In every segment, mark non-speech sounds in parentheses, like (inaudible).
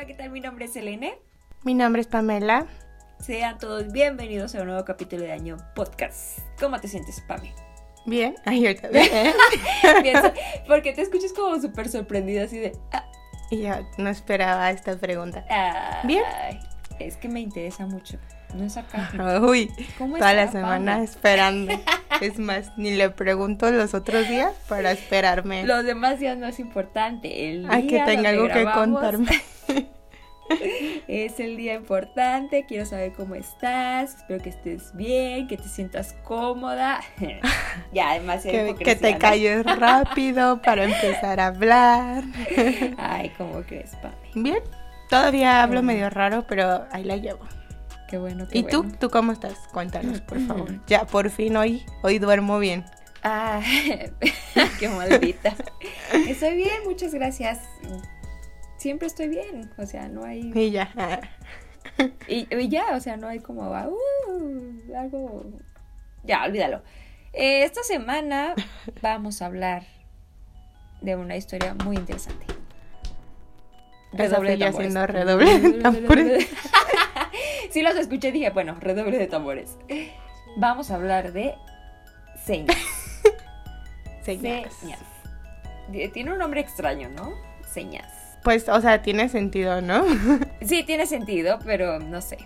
Hola, ¿qué tal? Mi nombre es Selene. Mi nombre es Pamela. Sean todos bienvenidos a un nuevo capítulo de Año Podcast. ¿Cómo te sientes, Pame? Bien, ay, ahorita bien. (laughs) (laughs) Porque te escuchas como súper sorprendida, así de. ah, Y yo no esperaba esta pregunta. ay. Bien. Es que me interesa mucho. No es acá. (laughs) Uy, ¿Cómo toda la semana esperando. Es más, ni le pregunto los otros días para esperarme Los demás días no es importante. El a que día tenga algo que contarme. (laughs) Es el día importante. Quiero saber cómo estás. Espero que estés bien, que te sientas cómoda. (laughs) ya, además Que, que te calles rápido para empezar a hablar. (laughs) Ay, ¿cómo crees, Pame? Bien, todavía hablo medio raro, pero ahí la llevo. Qué bueno, qué ¿Y tú? bueno. ¿Tú cómo estás? Cuéntanos, por favor. Ya, por fin hoy, hoy duermo bien. Ah, qué maldita. Estoy bien, muchas gracias. Siempre estoy bien, o sea, no hay... Y ya. (laughs) Y, y ya, o sea, no hay como ah, uh, algo... Ya, olvídalo. Eh, esta semana (laughs) vamos a hablar de una historia muy interesante. Esa fui yo tambores. haciendo redoble de tambores. (laughs) sí los escuché y dije, bueno, redoble de tambores. Vamos a hablar de señas. Señas. Señas. Tiene un nombre extraño, ¿no? Señas. Pues, o sea, tiene sentido, ¿no? (laughs) Sí, tiene sentido, pero no sé.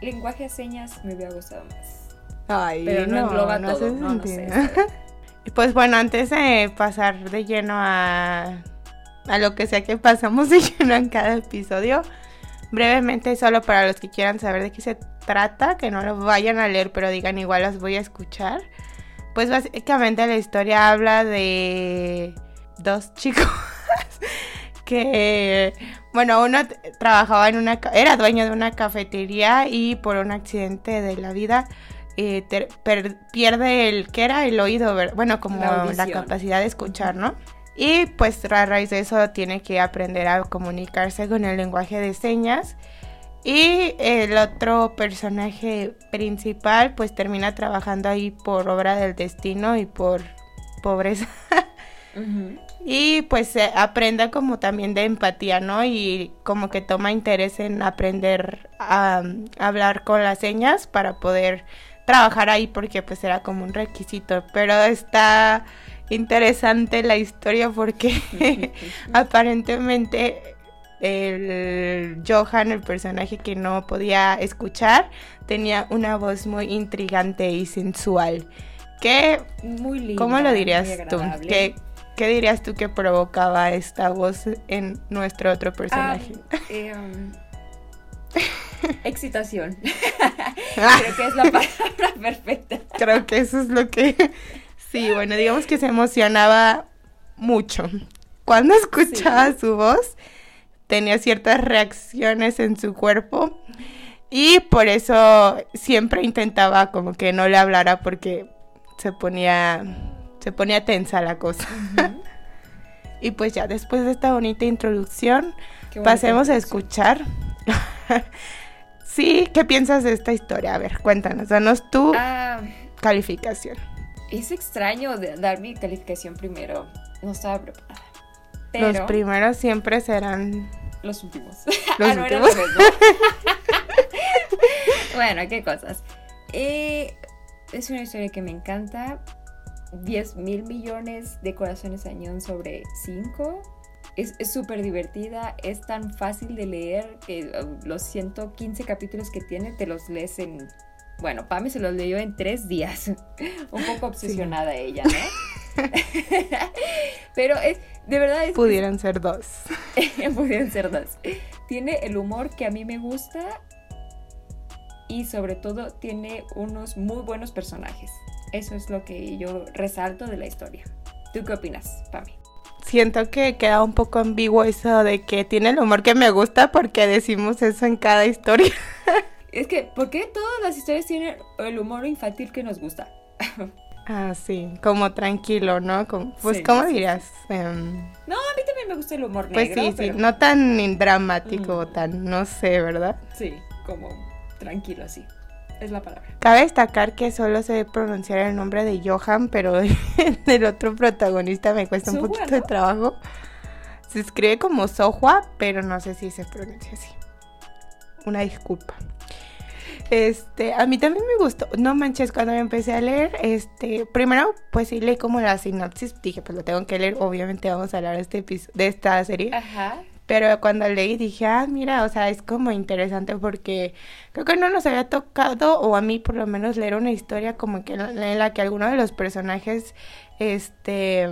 Lenguaje de señas me hubiera gustado más. Ay, Pero no engloba todo, no, no sé, sentido. ¿sabes? (laughs) Y Pues bueno, antes de pasar de lleno a, a lo que sea que pasamos de (laughs) lleno en cada episodio, brevemente, solo para los que quieran saber de qué se trata, que no lo vayan a leer, pero digan igual las voy a escuchar. Pues básicamente la historia habla de dos chicos que, bueno, uno trabajaba en una, era dueño de una cafetería y por un accidente de la vida eh, ter- per- pierde el, ¿qué era? El oído, bueno, como La capacidad de escuchar, ¿no? Y pues a raíz de eso tiene que aprender a comunicarse con el lenguaje de señas. Y el otro personaje principal pues termina trabajando ahí por obra del destino y por pobreza. Ujú. Y pues se aprende como también de empatía, ¿no? Y como que toma interés en aprender a, um, hablar con las señas para poder trabajar ahí porque pues era como un requisito. Pero está interesante la historia porque (laughs) (laughs) aparentemente el Johan, el personaje que no podía escuchar, tenía una voz muy intrigante y sensual. Que Muy lindo. ¿Cómo lo dirías muy tú? ¿Qué, dirías tú que provocaba esta voz en nuestro otro personaje? (laughs) (laughs) Ah, eh, um, excitación. Creo que es la palabra perfecta. Creo que eso es lo que... Sí, bueno, digamos que se emocionaba mucho. Cuando escuchaba Sí. su voz, tenía ciertas reacciones en su cuerpo y por eso siempre intentaba como que no le hablara porque se ponía se ponía tensa la cosa. (laughs) Y pues ya después de esta bonita introducción, bonita Pasemos a escuchar. (laughs) sí, ¿qué piensas de esta historia? A ver, cuéntanos, danos tu Ah, calificación. es extraño dar mi calificación primero. No estaba preparada. Pero Los primeros siempre serán los últimos. (laughs) los Ah, últimos. bueno, qué cosas. Eh, es una historia que me encanta. 10 mil millones de corazones añón sobre 5. Es súper divertida, es tan fácil de leer que uh, los 115 capítulos que tiene te los lees en... Bueno, Pame se los leyó en tres días. (laughs) Un poco obsesionada ella, ¿no? (laughs) Pero es, de verdad es... Pudieran ser dos. (laughs) Pudieron ser dos. Tiene el humor que a mí me gusta y sobre todo tiene unos muy buenos personajes. Eso es lo que yo resalto de la historia. ¿Tú qué opinas, Pami? Siento que queda un poco ambiguo eso de que tiene el humor que me gusta porque decimos eso en cada historia. (laughs) Es que, ¿por qué todas las historias tienen el humor infantil que nos gusta? (laughs) Ah, sí, como tranquilo, ¿no? Como- pues, Sí, ¿cómo sí, dirías? Em, No, a mí también me gusta el humor pues negro. sí, sí, pero- no tan dramático, Mm. tan, no sé, ¿verdad? Sí, como tranquilo así. Es la palabra. Cabe destacar que solo sé pronunciar el nombre de Johan, pero (laughs) del otro protagonista me cuesta un Suwa, poquito de trabajo. Se escribe como Sohua, pero no sé si se pronuncia así. Una disculpa. Este, a mí también me gustó. No manches, cuando empecé a leer, este, primero, pues sí leí como la sinopsis. Dije, pues lo tengo que leer. Obviamente vamos a hablar de, este de esta serie. Ajá. Pero cuando leí dije, ah, mira, o sea, es como interesante porque creo que no nos había tocado, o a mí por lo menos, leer una historia como que en la que alguno de los personajes, este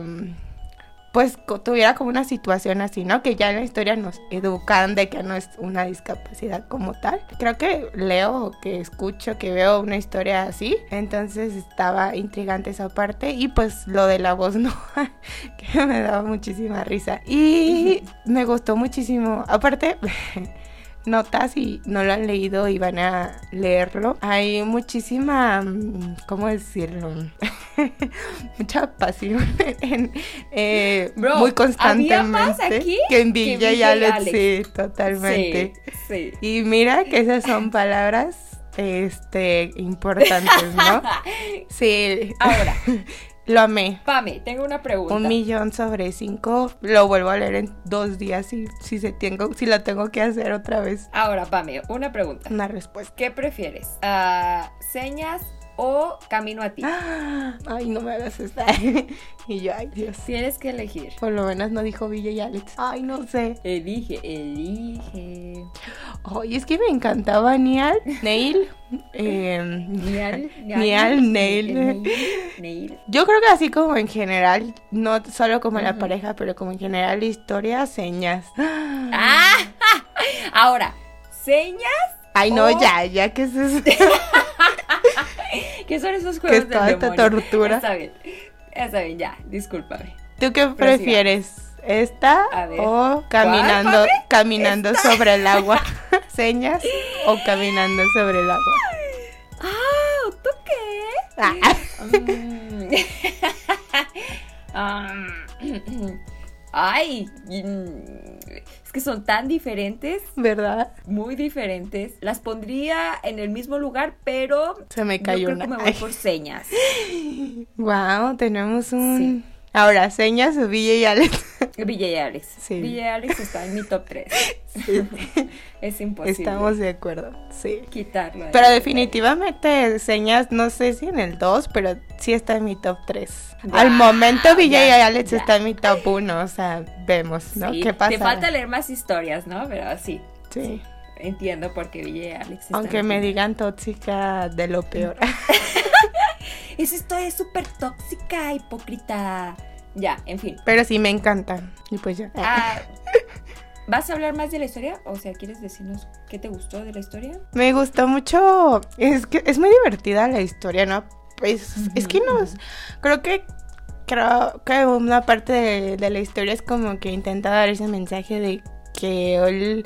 pues tuviera como una situación así, ¿no? Que ya en la historia nos educan de que no es una discapacidad como tal. Creo que leo, que escucho, que veo una historia así. Entonces estaba intrigante esa parte. Y pues lo de la voz, (laughs) ¿no? que me daba muchísima risa. Y (laughs) me gustó muchísimo. Aparte... (laughs) notas y no lo han leído y van a leerlo. Hay muchísima, mm, ¿cómo decirlo? (laughs) Mucha pasión (laughs) en, eh, muy constantemente. aquí que en Villa y Alex, sí, totalmente. Sí, Y mira que esas son palabras este importantes, ¿no? (laughs) Sí. Ahora, lo amé. Pame, tengo una pregunta. Un millón sobre cinco. Lo vuelvo a leer en dos días si, si, se tengo, si lo tengo que hacer otra vez. Ahora, Pame, una pregunta. Una respuesta. ¿Qué prefieres? Uh, ¿Señas o camino a ti? (gasps) Ay, no me hagas esta. (laughs) y yo, ay, Dios. Tienes que elegir. Por lo menos no dijo Villa y Alex. Ay, no sé. Elige, elige. Ay, es que me encantaba Nial, Neil. (laughs) Eh, Nial, Nial, Neil. Neil. Yo creo que así como en general, no solo como la pareja, pero como en general historia, señas. (laughs) Ah, ahora, señas. Ay, no, ya, ya, ¿qué es eso? (laughs) ¿Qué son esos juegos de toda esta tortura? Está bien, está bien, ya, discúlpame. ¿Tú qué prefieres? ¿Esta o caminando, caminando sobre el agua? (laughs) ¿Señas o caminando sobre el agua? Ah, ¿tú qué? Ah. (laughs) um, (clears throat) ay, es que son tan diferentes. ¿Verdad? Muy diferentes. Las pondría en el mismo lugar, pero. Se me cayó yo creo una. que me voy por señas. (laughs) Wow, tenemos un. Ahora, señas o Villa y Alex. (laughs) Villa y Alex. Sí. Villa y Alex está en mi top 3. (laughs) Sí. (laughs) es imposible. Estamos de acuerdo, sí. Quitarlo. Pero definitivamente señas, no sé si en el 2, pero sí está en mi top 3. Al momento Villa y Alex ya. está en mi top 1, o sea, vemos, ¿no? Sí, ¿Qué pasa? Te falta leer más historias, ¿no? Pero sí. Sí. Entiendo por qué Villa y Alex Aunque me digan tóxica de lo peor. Esa historia es súper tóxica, hipócrita. Ya, en fin. Pero sí me encanta. Y pues ya. Ah, ¿Vas a hablar más de la historia? O sea, ¿quieres decirnos qué te gustó de la historia? Me gustó mucho. Es que es muy divertida la historia, ¿no? Pues es que nos. Creo que. Creo que una parte de, de la historia es como que intenta dar ese mensaje de que él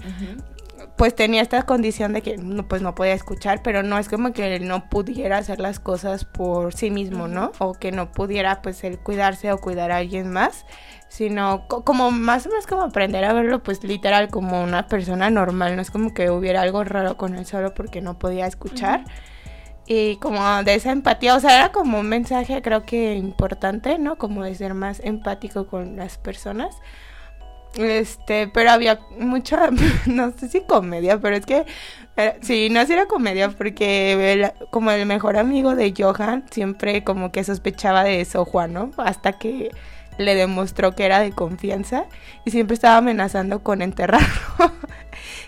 pues tenía esta condición de que no, pues no podía escuchar, pero no es como que él no pudiera hacer las cosas por sí mismo, ¿no? O que no pudiera pues él cuidarse o cuidar a alguien más, sino co como más o menos como aprender a verlo pues literal como una persona normal, no es como que hubiera algo raro con él solo porque no podía escuchar. Uh -huh. Y como de esa empatía, o sea, era como un mensaje creo que importante, ¿no? Como de ser más empático con las personas. Este, pero había mucha, (laughs) no sé si comedia, pero es que, eh, sí, no si era comedia, porque como el mejor amigo de Johan siempre como que sospechaba de eso, Juan, ¿no? Hasta que le demostró que era de confianza y siempre estaba amenazando con enterrarlo. (laughs)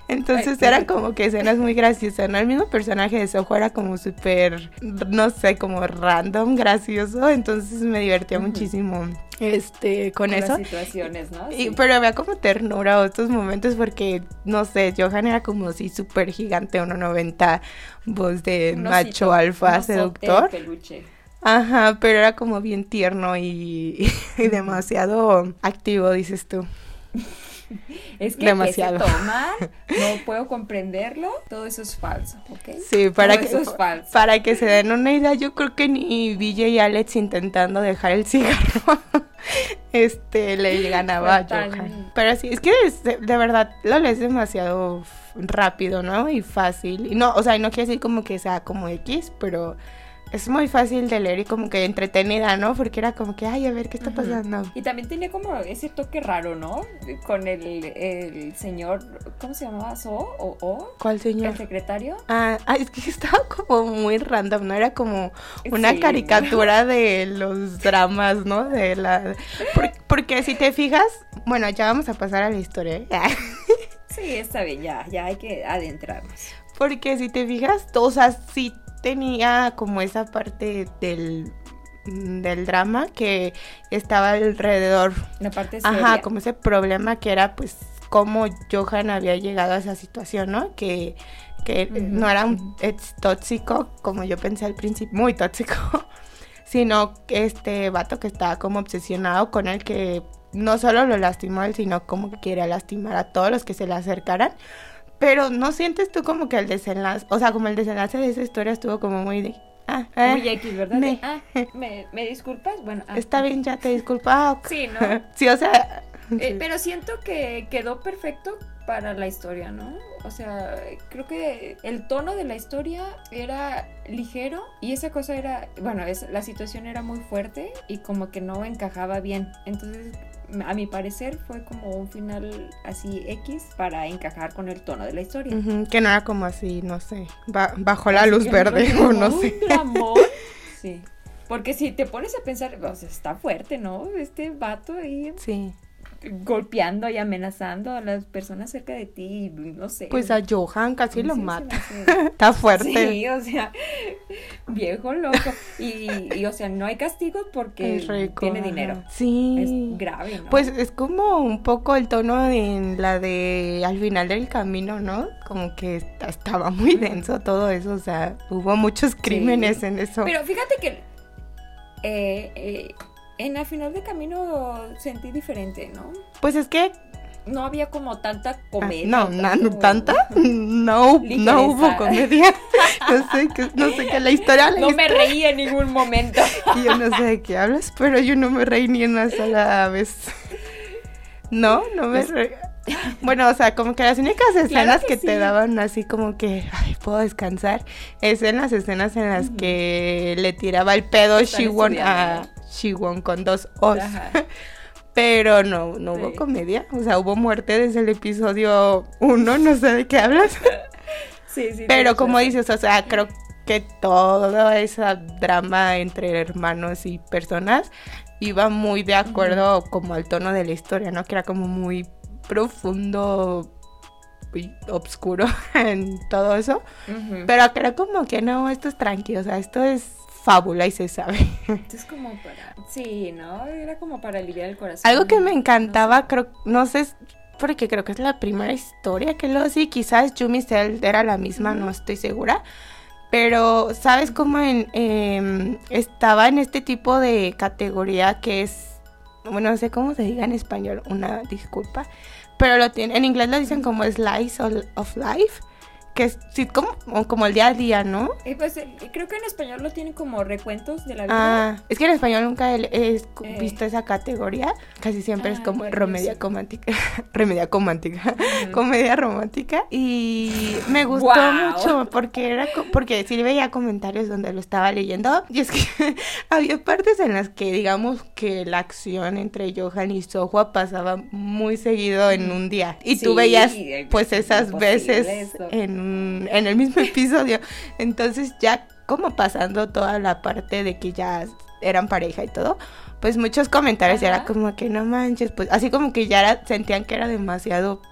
Entonces eran como que escenas muy graciosas, ¿no? El mismo personaje de Soho era como súper, no sé, como random, gracioso, entonces me divertía uh -huh. muchísimo este con, con eso. Las situaciones, ¿no? Y. Pero había como ternura estos momentos porque, no sé, Johan era como si súper gigante, 1.90, voz de un macho osito, alfa, seductor. Peluche. Ajá, pero era como bien tierno y, (laughs) y demasiado activo, dices tú. (laughs) (laughs) Es que, Demasiado. que se toma, (laughs) no puedo comprenderlo, todo eso es falso, ¿ok? Sí, para todo que, eso es falso. para que se den una idea, yo creo que ni Villa y Alex intentando dejar el cigarro, (laughs) este, le ganaba a. Johan. Pero sí, es que es, de, de, verdad lo lees demasiado rápido, ¿no? Y fácil. Y no, o sea, no quiere decir como que sea como X, pero es muy fácil de leer y como que entretenida, ¿no? Porque era como que, ay, a ver qué está pasando. Y también tenía como ese toque raro, ¿no? Con el, el señor, ¿cómo se llamaba? ¿So? ¿O? o? ¿Cuál señor? ¿El secretario? Ah, ah, es que (laughs) estaba como muy random, ¿no? Era como una Sí. caricatura de los dramas, ¿no? De la... por- porque si te fijas, bueno, ya vamos a pasar a la historia, ¿eh? Sí, está bien, ya, ya hay que adentrarnos. Porque si te fijas, o sea, sí tenía como esa parte del, del drama que estaba alrededor. La parte seria. Ajá, como ese problema que era pues cómo Johan había llegado a esa situación, ¿no? Que, que no era un ex tóxico, como yo pensé al principio, muy tóxico, (laughs) sino que este vato que estaba como obsesionado con él, que no solo lo lastimó él, sino como que quería lastimar a todos los que se le acercaran. Pero no sientes tú como que el desenlace, o sea, como el desenlace de esa historia estuvo como muy de... Ah, eh, Muy X, ¿verdad? me- ah, ¿me, ¿me disculpas? Bueno, ah, está bien, ya te disculpa. Ah. Sí, ¿no? (laughs) sí, o sea... Eh, pero siento que quedó perfecto para la historia, ¿no? O sea, creo que el tono de la historia era ligero y esa cosa era, bueno, es, la situación era muy fuerte y como que no encajaba bien. Entonces, a mi parecer fue como un final así X para encajar con el tono de la historia. Que no era como así, no sé, ba- bajo la Así luz verde (laughs) o no sé. un dramón. (laughs) Sí. Porque si te pones a pensar, o sea, está fuerte, ¿no? Este vato ahí Sí, golpeando y amenazando a las personas cerca de ti, no sé. pues a Johan casi lo mata. (laughs) Está fuerte. Sí, o sea, viejo loco. Y, y, o sea, no hay castigos porque rico, tiene ajá. dinero. Sí. Es grave, ¿no? Pues es como un poco el tono en la de al final del camino, ¿no? Como que est- estaba muy denso todo eso, o sea, hubo muchos crímenes en eso. Pero fíjate que eh, eh, en la final de camino sentí diferente, ¿no? Pues es que No había como tanta ah, comedia. no, na- tanto- tanta, no, Ligereza. no hubo comedia. (laughs) No sé qué, no sé qué la historia la No me reí en ningún momento. (laughs) Yo no sé de qué hablas, pero yo no me reí ni una sola vez. No, no me Pues- reí. Bueno, o sea, como que las únicas escenas que que, sí. te daban así como que, ay, puedo descansar, es en las escenas en las que le tiraba el pedo Shiwon a Shiwon con dos O's. Ajá. (laughs) Pero no, no hubo comedia. O sea, hubo muerte desde el episodio uno, no sé de qué hablas. (laughs) Sí, sí. Pero como dices, o sea, creo que todo ese drama entre hermanos y personas iba muy de acuerdo como al tono de la historia, ¿no? Que era como muy profundo y obscuro (laughs) en todo eso. Pero creo como que no, esto es tranquilo, o sea, esto es fábula y se sabe. (laughs) Es como para. Sí, ¿no? Era como para aliviar el corazón. Algo que me No encantaba, creo, no sé, porque creo que es la primera historia que lo sí, quizás Yumi Cell era la misma, no estoy segura. Pero, ¿sabes cómo en, em, estaba en este tipo de categoría que es, bueno, no sé cómo se diga en español, una disculpa, pero lo tiene, en inglés lo dicen como slice of life, que es sí, como, como el día a día, ¿no? Eh, pues eh, creo que en español lo tienen como recuentos de la vida. Ah, es que en español nunca he, Eh. visto esa categoría. Casi siempre es Ah, como bueno, romedia sí. romántica. (laughs) remedia romántica. Ujú. Comedia romántica. Y me gustó mucho porque era porque sí veía comentarios donde lo estaba leyendo. Y es que (laughs) había partes en las que digamos que la acción entre Johan y Sohua pasaba muy seguido en un día. Y tú veías eh, pues esas veces eso. en, un- en el mismo (laughs) episodio. Entonces ya como pasando toda la parte de que ya eran pareja y todo, pues muchos comentarios Ajá. era como que no manches, pues así como que ya era- sentían que era demasiado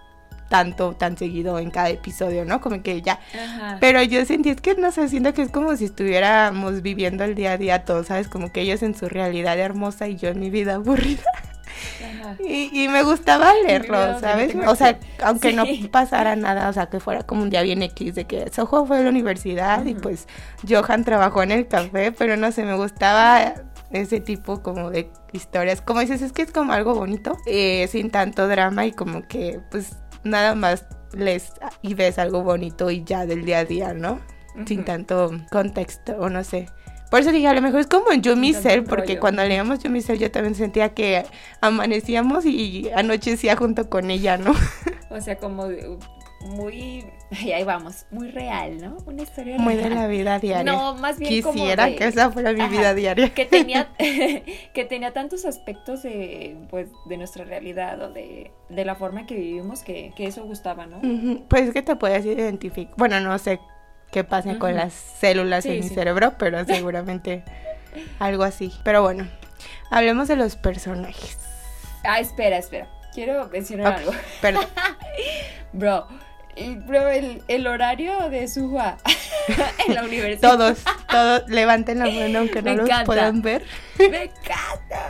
tanto, tan seguido en cada episodio, ¿no? Como que ya. Ajá. Pero yo sentí, es que no sé, siento que es como si estuviéramos viviendo el día a día todos, ¿sabes? Como que ellos en su realidad hermosa y yo en mi vida aburrida. (laughs) Y, y me gustaba leerlo, ¿sabes? O sea, que- (laughs) aunque Sí. no pasara nada, o sea, que fuera como un día bien X de que Soho fue a la universidad y pues Johan trabajó en el café, pero no sé, me gustaba ese tipo como de historias. Como dices, es que es como algo bonito, eh, sin tanto drama y como que pues nada más les y ves algo bonito y ya del día a día, ¿no? Sin tanto contexto o no sé. Por eso dije, a lo mejor es como en Yumi Cell, porque cuando leíamos Yumi Cell yo también sentía que amanecíamos y anochecía junto con ella, ¿no? (laughs) O sea, como muy, ay, ahí vamos, muy real, ¿no? Una historia Muy real. de la vida diaria. No, más bien como Quisiera de- que esa fuera mi Ajá, vida diaria. que tenía (laughs) (laughs) que tenía tantos aspectos de pues de nuestra realidad o de, de la forma en que vivimos que, que eso gustaba, ¿no? Ujú, Pues es que te puedes identificar. Bueno, no sé qué pasa con las células Sí, en mi cerebro, pero (laughs) seguramente algo así. Pero bueno, hablemos de los personajes. Ah, espera, espera. Quiero mencionar algo. (laughs) Perdón. (laughs) Bro, el, bro, el, el horario de Suha en la universidad. Todos, todos, levanten la mano aunque no Me los encanta. puedan ver. Me encanta.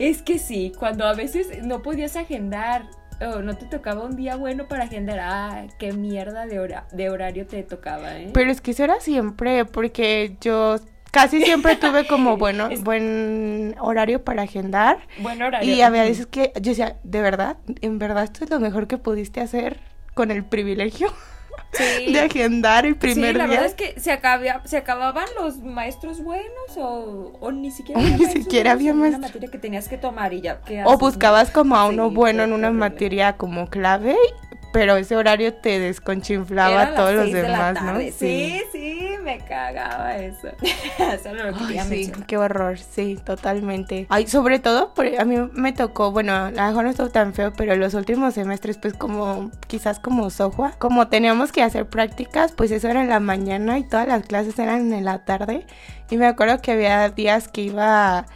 Es que sí, cuando a veces no podías agendar o no te tocaba un día bueno para agendar, ah, qué mierda de, hora, de horario te tocaba, ¿eh? Pero es que eso era siempre, porque yo casi siempre (laughs) tuve como bueno, Es- buen horario para agendar. Buen horario. Y había veces que yo decía, ¿de verdad? ¿En verdad esto es lo mejor que pudiste hacer con el privilegio Sí. de agendar el primer sí, la día? verdad es que se, acabia- se acababan los maestros buenos o, o ni siquiera (laughs) había ni siquiera había en una materia que tenías que tomar y ya. ¿qué O buscabas como a uno bueno en una materia como clave, pero ese horario te desconchinflaba a todos los de demás, ¿no? tarde. Sí, sí, me cagaba eso. (laughs) Solo lo Ay, sí, qué horror, sí, totalmente. Ay, sobre todo, por- a mí me tocó, bueno, a lo mejor no estuvo tan feo, pero los últimos semestres, pues como, quizás como Sohua, como teníamos que hacer prácticas, pues eso era en la mañana y todas las clases eran en la tarde. Y me acuerdo que había días que iba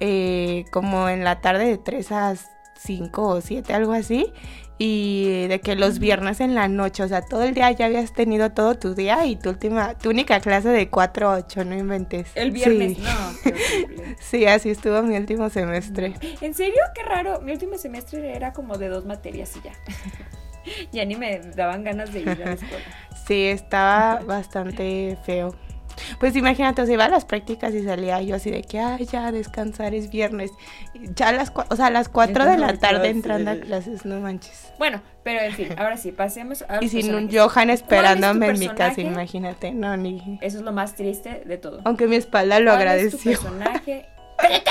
eh, como en la tarde de 3 a 5 o 7, algo así. Y de que los viernes en la noche, o sea, todo el día ya habías tenido todo tu día y tu última, tu única clase de 4 a 8, no inventes. El viernes, Sí. no, qué horrible. (laughs) Sí, así estuvo mi último semestre. ¿En serio? Qué raro. Mi último semestre era como de dos materias y ya. (laughs) ya ni me daban ganas de ir a la escuela. Sí, estaba bastante feo. Pues imagínate, o sea, iba a las prácticas y salía yo así de que, ay, ya, descansar es viernes. Ya a las, o sea, a las 4 de la tarde entrando a clases, no manches. Bueno, pero en fin, ahora sí, pasemos a Y sin un. Johan esperándome en mi casa, imagínate. No, ni... Eso es lo más triste de todo. Aunque mi espalda lo ¿Cuál es tu agradeció. personaje? (laughs) ¡Cállate!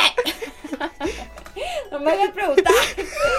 (laughs) no me hagas preguntar.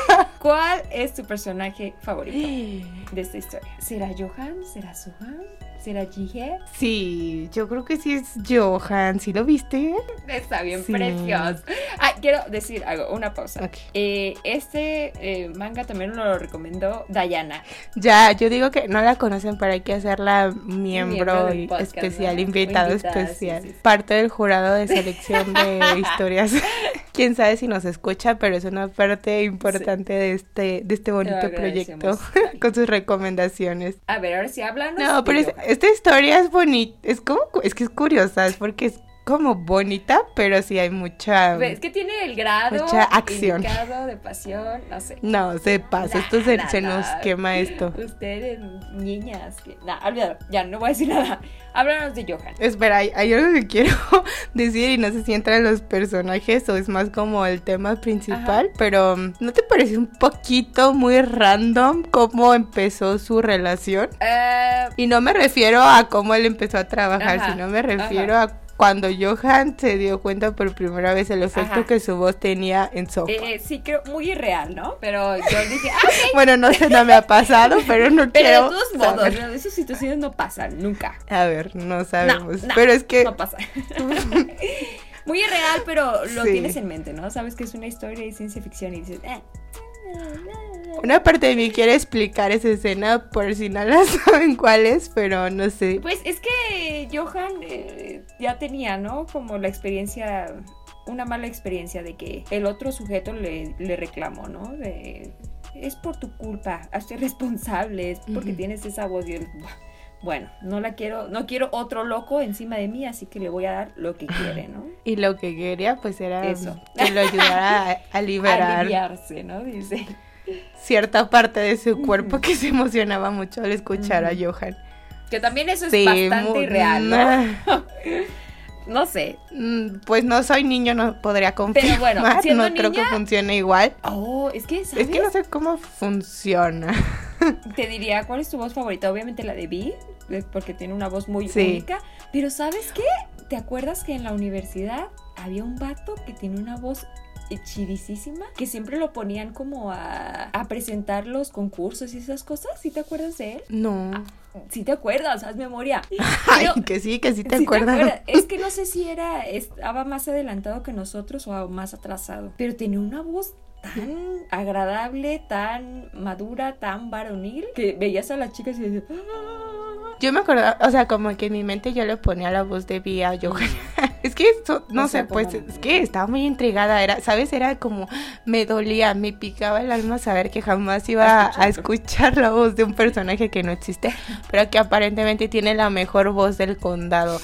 (laughs) ¿Cuál es tu personaje favorito (gasps) de esta historia? ¿Será Johan? ¿Será Suhan? ¿Será Jihye? Sí, yo creo que sí es Johan. ¿Sí lo viste? Está bien Sí. precioso. Ah, quiero decir algo, una pausa. Eh, este eh, manga también lo recomendó Dayana. Ya, yo digo que no la conocen, pero hay que hacerla miembro, podcast, especial, ¿no? invitado Invitada, especial. sí, sí. Parte del jurado de selección de (laughs) historias. (laughs) Quién sabe si nos escucha, pero es una parte importante de este de este bonito proyecto (laughs) con sus recomendaciones. A ver, ahora sí háblanos. No, pero es- esta historia es bonita, es como es que es curiosa, es porque es como bonita, pero sí hay mucha Es que tiene el grado Mucha acción. de pasión, no sé. No, se pasa, esto se, se nos quema esto. Ustedes, niñas, que... Nah, olvídalo, ya no voy a decir nada. Háblanos de Johan. Espera, hay, hay algo que quiero (laughs) decir y no sé si entran los personajes o es más como el tema principal, pero ¿no te parece un poquito muy random cómo empezó su relación? Eh, Y no me refiero a cómo él empezó a trabajar, Ajá, sino me refiero a cuando Johan se dio cuenta por primera vez el efecto Ajá. que su voz tenía en Sofa. eh, sí, creo muy irreal, ¿no? Pero yo dije, ah, ok. (laughs) Bueno, no sé, no me ha pasado, pero no (laughs) Pero quiero de todos modos, saber. ¿no? esas situaciones no pasan, nunca. A ver, no No, sabemos. no, pero es que No pasa. (laughs) muy irreal, pero lo Sí. tienes en mente, ¿no? Sabes que es una historia de ciencia ficción y dices, eh. Una parte de mí quiere explicar esa escena por si no la (laughs) saben cuál es, pero no sé. Pues es que Johan eh, ya tenía, ¿no? Como la experiencia, una mala experiencia de que el otro sujeto le, le reclamó, ¿no? De, es por tu culpa, hazte responsable, es porque tienes esa voz y "Buah, bueno, no la quiero, no quiero otro loco encima de mí, así que le voy a dar lo que quiere, ¿no? Y lo que quería pues era Eso. que lo ayudara a, a (laughs) liberar Aliviarse, ¿no? Dice. Cierta parte de su cuerpo que se emocionaba mucho al escuchar a. Johan. Que también eso es bastante irreal, ¿no? (laughs) No sé. mm, Pues no soy niño, no podría confirmar. bueno, (laughs) siendo no creo que funcione igual. Oh, es que, ¿sabes? Es que no sé cómo funciona. (laughs) Te diría, ¿cuál es tu voz favorita? Obviamente la de Vi, eh, porque tiene una voz muy Sí. única. Pero ¿sabes qué? ¿Te acuerdas que en la universidad había un vato que tiene una voz chidísima, que siempre lo ponían como a, a presentar los concursos y esas cosas. ¿Sí te acuerdas de él? No. Sí te acuerdas, haz memoria. (laughs) Ay, Pero- que sí, que sí (laughs) te Sí acuerdas. acuerdas. (laughs) Es que no sé si era estaba más adelantado que nosotros o más atrasado, pero tenía una voz tan agradable, tan madura, tan varonil que veías a las chicas y decías, "Ah". Yo me acordaba, o sea, como que en mi mente yo le ponía la voz de Vía a Johan. es que esto, no O sea, sé, pues como- es que estaba muy intrigada, era, ¿sabes? Era como, me dolía, me picaba el alma saber que jamás iba a, a escuchar la voz de un personaje que no existe, pero que aparentemente tiene la mejor voz del condado.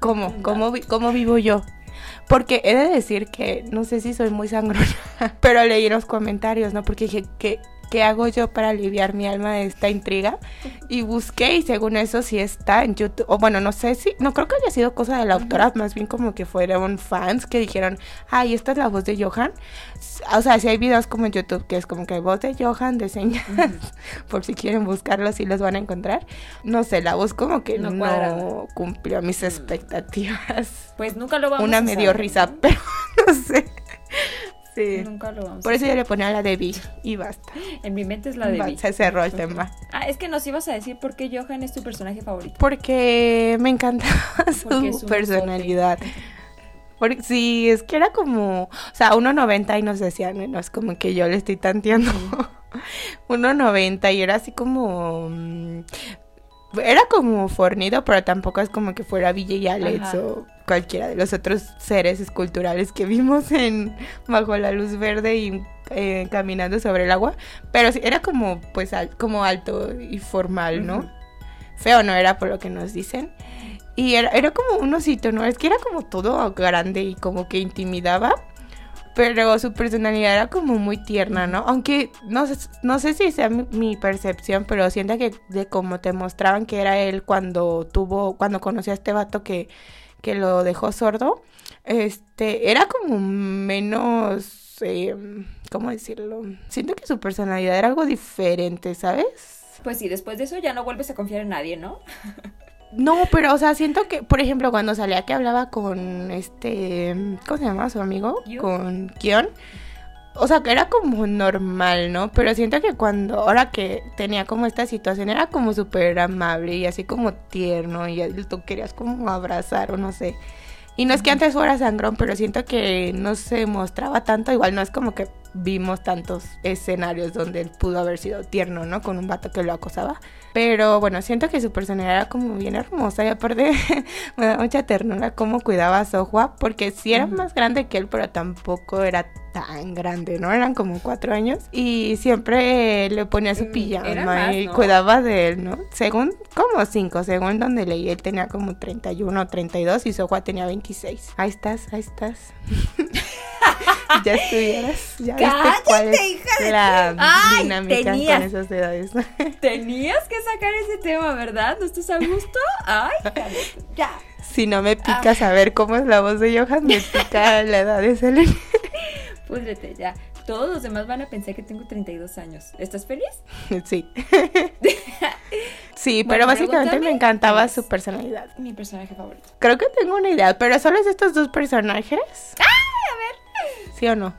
¿Cómo? ¿Cómo, cómo vivo yo? Porque he de decir que no sé si soy muy sangrona, (laughs) pero leí los comentarios, ¿no? Porque dije, ¿qué, ¿qué hago yo para aliviar mi alma de esta intriga? Y busqué y según eso sí está en YouTube. O bueno, no sé si, no creo que haya sido cosa de la autora, más bien como que fueron fans que dijeron, ay, esta es la voz de Johan. O sea, si hay videos como en YouTube que es como que voz de Johan de señas, (laughs) por si quieren buscarlos y los van a encontrar. No sé, la voz como que No no, cumplió mis expectativas. Pues nunca lo vamos Una a me dio risa, (laughs) pero no sé. Sí. Nunca lo vamos Por eso yo le ponía la de Vi y basta. (laughs) En mi mente es la de Va, Vi. Se cerró el tema. Ah, es que nos ibas a decir por qué Johan es tu personaje favorito. Porque me encantaba (laughs) su Porque personalidad. Porque sí, es que era como, o sea, 1.90 y nos decían, no es como que yo le estoy tanteando. 1.90 (laughs) y era así como... Era como fornido, pero tampoco es como que fuera Ville y Alex Ajá. o cualquiera de los otros seres esculturales que vimos en Bajo la Luz Verde y eh, Caminando sobre el Agua. Pero sí, era como, pues, al- como alto y formal, ¿no? Feo no era por lo que nos dicen. Y era, era como un osito, ¿no? Es que era como todo grande y como que intimidaba. Pero su personalidad era como muy tierna, ¿no? Aunque no, no sé si sea mi, mi percepción, pero siento que de como te mostraban que era él cuando tuvo, cuando conoció a este vato que, que lo dejó sordo, este, era como menos, eh, ¿cómo decirlo? Siento que su personalidad era algo diferente, ¿sabes? Pues sí, después de eso ya no vuelves a confiar en nadie, ¿no? (laughs) No, pero, o sea, siento que, por ejemplo, cuando salía que hablaba con este, ¿cómo se llama su amigo? Con Kion. O sea, que era como normal, ¿no? Pero siento que cuando, ahora que tenía como esta situación, era como súper amable y así como tierno y tú querías como abrazar o no sé. Y no es que antes fuera sangrón, pero siento que no se mostraba tanto. Igual no es como que vimos tantos escenarios donde él pudo haber sido tierno, ¿no? Con un vato que lo acosaba. Pero bueno, siento que su personalidad era como bien hermosa y aparte (laughs) me da mucha ternura cómo cuidaba a Sohua, porque sí era más grande que él, pero tampoco era tan grande, ¿no? Eran como cuatro años y siempre le ponía su Mm, pijama más, y ¿no? cuidaba de él, ¿no? Según, como cinco, según donde leí, él tenía como 31 o 32 y Sohua tenía 26. Ahí estás, ahí estás. (laughs) ya estuvieras, ya viste cuál ¡Cállate, es hija de la Ay, dinámica tenías. con esas edades. (laughs) Tenías que sacar ese tema, ¿verdad? ¿No estás a gusto? Ay, (laughs) ya. Si no me pica saber cómo es la voz de Johan, me (laughs) pica la edad de Selene. Púdrete, ya. Todos los demás van a pensar que tengo 32 años. ¿Estás feliz? Sí. Sí, Bueno, pero básicamente me encantaba su personalidad. Mi personaje favorito. Creo que tengo una idea, pero solo es estos dos personajes. ¡Ay! A ver. ¿Sí o no?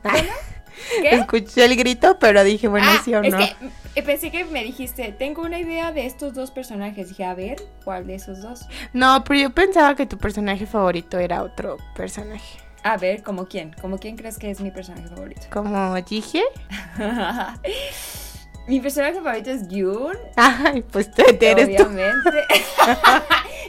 ¿Qué? Escuché el grito, pero dije, bueno, ah, sí o es no. que eh, pensé que me dijiste, tengo una idea de estos dos personajes. Dije, a ver, ¿cuál de esos dos? No, pero yo pensaba que tu personaje favorito era otro personaje. A ver, ¿como quién? ¿Como quién crees que es mi personaje favorito? Como Jige. (laughs) mi personaje favorito es Gyun. Ay, pues tú eres tú. Obviamente. (laughs)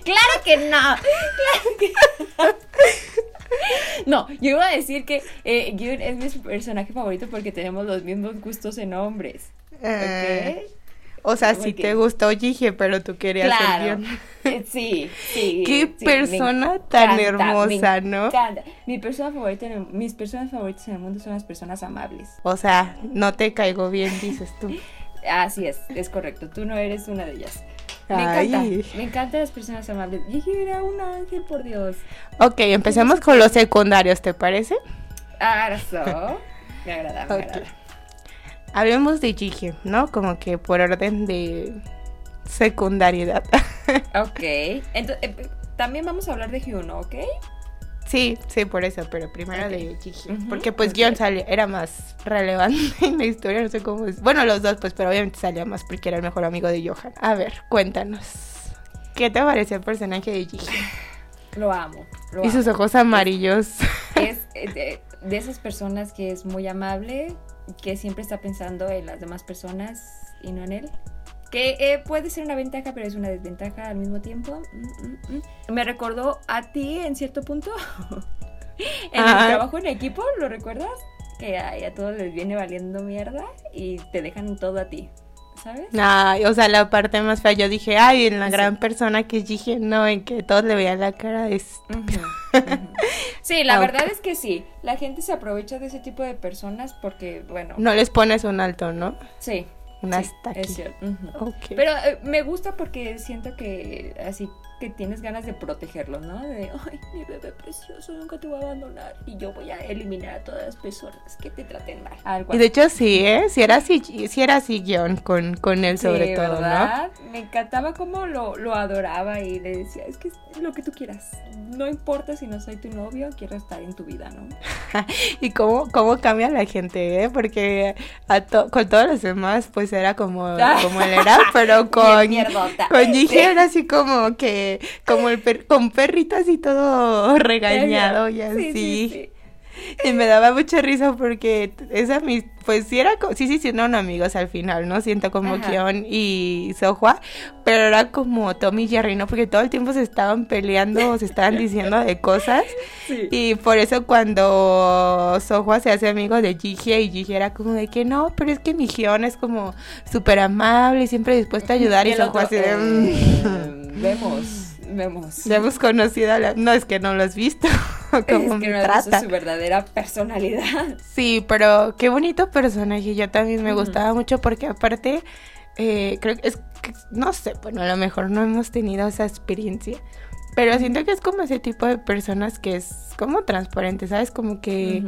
claro que no. Claro que no. (laughs) (laughs) No, yo iba a decir que eh, Gyun es mi personaje favorito porque tenemos los mismos gustos en hombres. Eh, ¿Ok? o sea, sí que- te gustó Jige, pero tú querías ser. Gyun. (laughs) Eh, Sí, sí. Qué sí, persona tan encanta, hermosa, me ¿no? encanta. Mi persona favorita en el- mis personas favoritas en el mundo son las personas amables. O sea, no te caigo bien, dices tú. (laughs) Así es, es correcto. Tú no eres una de ellas. Me Ay. encanta. Me encantan las personas amables. Dije, era un ángel, por Dios. Ok, empecemos con los secundarios, ¿te parece? Arrasó. (laughs) Me agrada, me Ok. agrada. Hablemos de Jige, ¿no? Como que por orden de secundariedad. (laughs) Ok. Entonces, también vamos a hablar de Hyuno, ¿ok? Sí, sí, por eso, pero primero Ok. de. Ujú, Porque pues ok. Gion salió, era más relevante (laughs) en la historia, no sé cómo es. Bueno, los dos, pues, pero obviamente salía más porque era el mejor amigo de Johan. A ver, cuéntanos. ¿Qué te pareció el personaje de Gigi? (laughs) Lo amo. Lo Y sus ojos amarillos. Es eh, de, de esas personas que es muy amable, que siempre está pensando en las demás personas y no en él. Que eh, puede ser una ventaja, pero es una desventaja al mismo tiempo. Mm, mm, mm. Me recordó a ti en cierto punto. (laughs) en el Ah. trabajo en equipo, ¿lo recuerdas? Que ay, a todos les viene valiendo mierda y te dejan todo a ti, ¿sabes? Ay, o sea, la parte más fea, yo dije, ay, en la Sí. gran persona que Gigi, no, en que todos le veían la cara de... Ujú. (laughs) Sí, la Ah, verdad es que sí. La gente se aprovecha de ese tipo de personas porque, bueno, No les pones un alto, ¿no? sí. Un sí, hasta aquí. Es cierto. ujú. Ok. Pero eh, me gusta porque siento que así que tienes ganas de protegerlo, ¿no? De, ay, mi bebé precioso, nunca te voy a abandonar y yo voy a eliminar a todas las personas que te traten mal. Algo Y de hecho sí, ¿eh? Si era así, si era así guion con, con él sobre Sí, todo, ¿no? ¿verdad? Me encantaba cómo lo, lo adoraba y le decía, es que es lo que tú quieras. No importa si no soy tu novio, quiero estar en tu vida, ¿no? (laughs) Y cómo, cómo cambia la gente, ¿eh? Porque a to- con todos los demás, pues era como, (laughs) como él era, pero con, con Gigi (laughs) era así como que, (laughs) como el per- con perrito así todo (laughs) regañado y así. Sí, sí, sí. Y me daba mucha risa porque esa mis, pues sí era, sí, sí, sí, eran amigos al final, ¿no? Siento como Ajá. Kion y Sohua, pero era como Tommy y Jerry, ¿no? Porque todo el tiempo se estaban peleando o se estaban diciendo de cosas. (laughs) Sí. Y por eso cuando Sohua se hace amigo de Gigi y Gigi era como de que no, pero es que mi Gion es como súper amable y siempre dispuesta a ayudar y, Y Sohua así de... eh, "Mm". vemos, vemos. Ya hemos conocido a la... No, es que no lo has visto. (laughs) es Cómo que me no has visto trata. su verdadera personalidad. Sí, pero qué bonito personaje. Yo también me gustaba mucho porque aparte, eh, creo que es, que- no sé, bueno, a lo mejor no hemos tenido esa experiencia. Pero siento que es como ese tipo de personas que es como transparente, ¿sabes? Como que.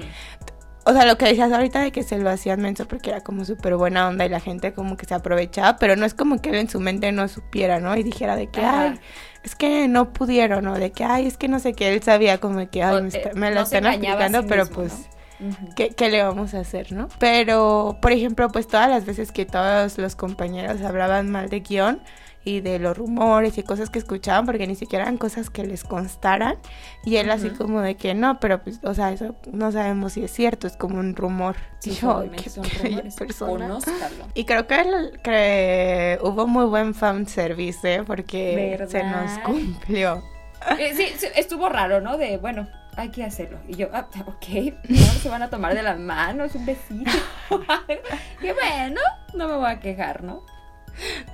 O sea, lo que decías ahorita de que se lo hacían menso porque era como súper buena onda y la gente como que se aprovechaba, pero no es como que él en su mente no supiera, ¿no? Y dijera de que, Ajá. ay, es que no pudieron, o de que, ay, es que no sé qué, él sabía como que, ay, O, me, eh, me lo no están aplicando, sí pero mismo, pues... ¿no? Ujú. ¿Qué, qué le vamos a hacer, no? Pero, por ejemplo, pues todas las veces que todos los compañeros hablaban mal de guion y de los rumores y cosas que escuchaban, porque ni siquiera eran cosas que les constaran, y él así Ujú. como de que no, pero pues, o sea, eso no sabemos si es cierto, es como un rumor. Sí, Y yo, "Ay, solamente qué son rumores. persona. Y creo que, el- que hubo muy buen fan service, ¿eh? Porque se nos ¿Verdad? cumplió. Eh, sí, sí, estuvo raro, ¿no? De, bueno, hay que hacerlo. Y yo, ah, ok, (laughs) no se van a tomar de las manos, un besito. (laughs) (laughs) y bueno, no me voy a quejar, ¿no?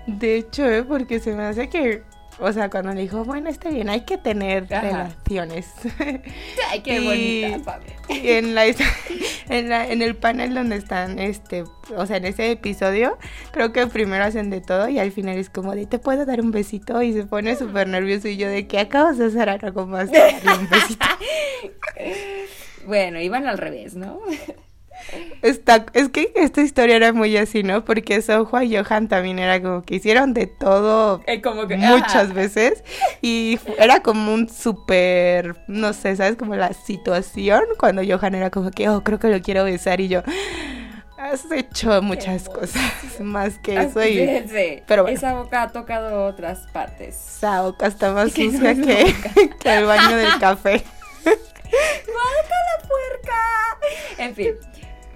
De hecho, ¿eh? porque se me hace que, o sea, cuando le dijo, bueno, está bien, hay que tener Ajá. relaciones. (laughs) Ay, qué Y- bonita. Y en la, (laughs) en la en el panel donde están este o sea en ese episodio creo que primero hacen de todo y al final es como de te puedo dar un besito y se pone súper nervioso y yo de que acabas de hacer darle un besito (laughs) Bueno, iban al revés, ¿no? Está, es que esta historia era muy así no porque Sohua y Johan también era como que hicieron de todo Eh, como que, muchas veces y era como un súper, no sé, ¿sabes? Como la situación cuando Johan era como que, oh, creo que lo quiero besar y yo, has hecho muchas cosas (laughs) más que Ah, eso y pero bueno. Esa boca ha tocado otras partes. esa boca está más (laughs) Que no sucia es la (laughs) que, el baño del café. ¡Guácala, puerca! En fin,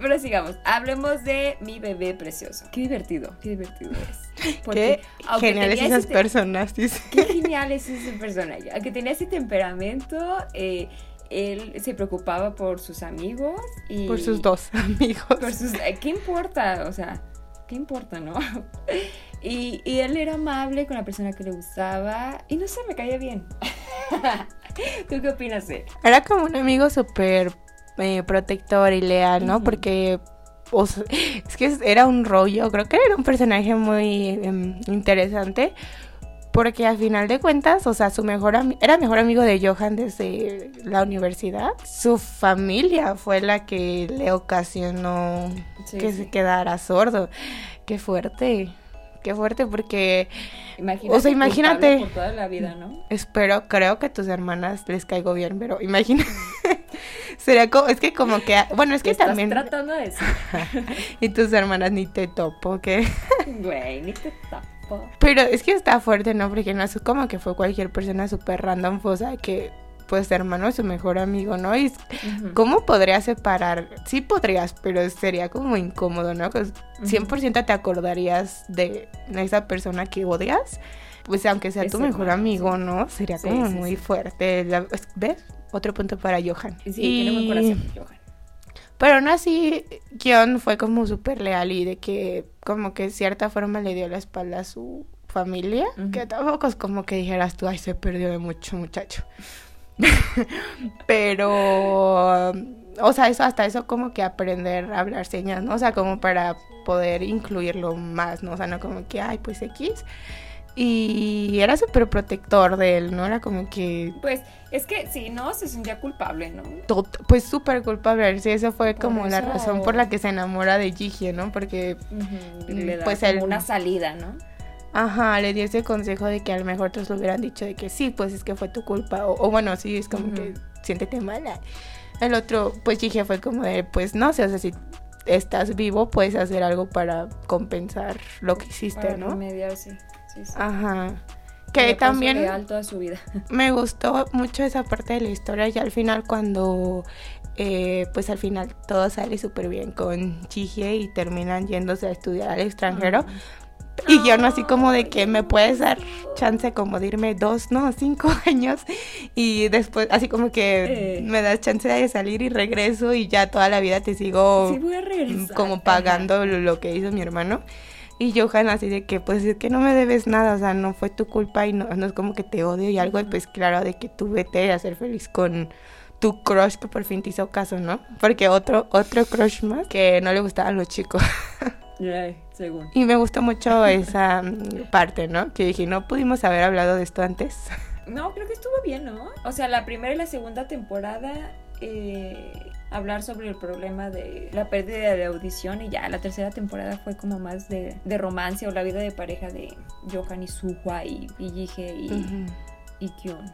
pero sigamos. Hablemos de mi bebé precioso. Qué divertido, qué divertido es. (laughs) Porque, Qué geniales esas ese personas, dice. Qué genial es ese personaje. Aunque tenía ese temperamento, eh, él se preocupaba por sus amigos y... Por sus dos (laughs) amigos. por sus- eh, ¿Qué importa? O sea, ¿qué importa, no? (laughs) Y, y él era amable con la persona que le gustaba y no sé, me caía bien. ¿Tú qué opinas de él? Era como un amigo súper eh, protector y leal, ¿no? Porque o sea, (laughs) es que era un rollo, creo que era un personaje muy em, interesante. Porque al final de cuentas, o sea, su mejor era mejor amigo de Johan desde la universidad. Su familia fue la que le ocasionó Sí, que sí. se quedara sordo. Qué fuerte. Qué fuerte porque... Imagínate O sea, imagínate. Por toda la vida, ¿no? Espero, creo que a tus hermanas les caigo bien, pero imagina. (laughs) Sería como, es que como que, bueno, es ¿Qué que estás también... tratando de decir? (laughs) Y tus hermanas ni te topo, que... (laughs) Güey, ni te tapo. Pero es que está fuerte, ¿no? Porque no es como que fue cualquier persona súper random, o sea, que pues hermano su mejor amigo, ¿no? Y. ¿cómo podrías separar? Sí podrías, pero sería como incómodo, ¿no? Pues 100% te acordarías de esa persona que odias, pues aunque sea Es tu mejor hermano, amigo, sí. ¿no? Sería Sí, como sí, muy fuerte. La- ¿Ves? Otro punto para Johan. Sí, tiene buen corazón, Johan. Pero aún así, Kion fue como súper leal y de que como que de cierta forma le dio la espalda a su familia, que tampoco es como que dijeras tú, ay, se perdió de mucho muchacho. (laughs) Pero, o sea, eso hasta eso como que aprender a hablar señas, ¿no? O sea, como para poder incluirlo más, ¿no? O sea, no como que, ay, pues X. Y era súper protector de él, ¿no? Era como que Pues es que si no, se sentía culpable, ¿no? pues súper culpable. Sí, eso fue Por como la razón por la que se enamora de Gigi, ¿no? Porque, Mm, pues él- una salida, ¿no? Ajá, le dio ese consejo de que a lo mejor otros le hubieran dicho de que sí, pues es que fue tu culpa. O, o bueno, sí, es como Ujú. que siéntete mala. El otro, pues Gigi fue como de, pues no sé, o sea, si estás vivo, puedes hacer algo para compensar lo que hiciste, Para ¿no? remediar, sí. sí, sí. Ajá. Que también... toda su vida. (laughs) Me gustó mucho esa parte de la historia y al final cuando eh, pues al final todo sale súper bien con Chige y terminan yéndose a estudiar al extranjero y yo no así como de que me puedes dar chance como de irme dos, no, (laughs) cinco años y después así como que Eh. me das chance de salir y regreso y ya toda la vida te sigo Sí, voy a regresar. Como pagando lo, lo que hizo mi hermano. Y Johan así de que, pues es que no me debes nada, o sea, no fue tu culpa y no, no es como que te odio y algo, y pues claro, de que tú vete a ser feliz con tu crush que por fin te hizo caso, ¿no? Porque otro, otro crush más que no le gustaban los chicos. (laughs) Según. Y me gustó mucho esa mm, parte, ¿no? Que dije, no pudimos haber hablado de esto antes. (laughs) No, creo que estuvo bien, ¿no? O sea, la primera y la segunda temporada, eh, hablar sobre el problema de la pérdida de audición y ya la tercera temporada fue como más de, de romance o la vida de pareja de Johan y Suhua y, y Jige y, Ujú. y Kyun.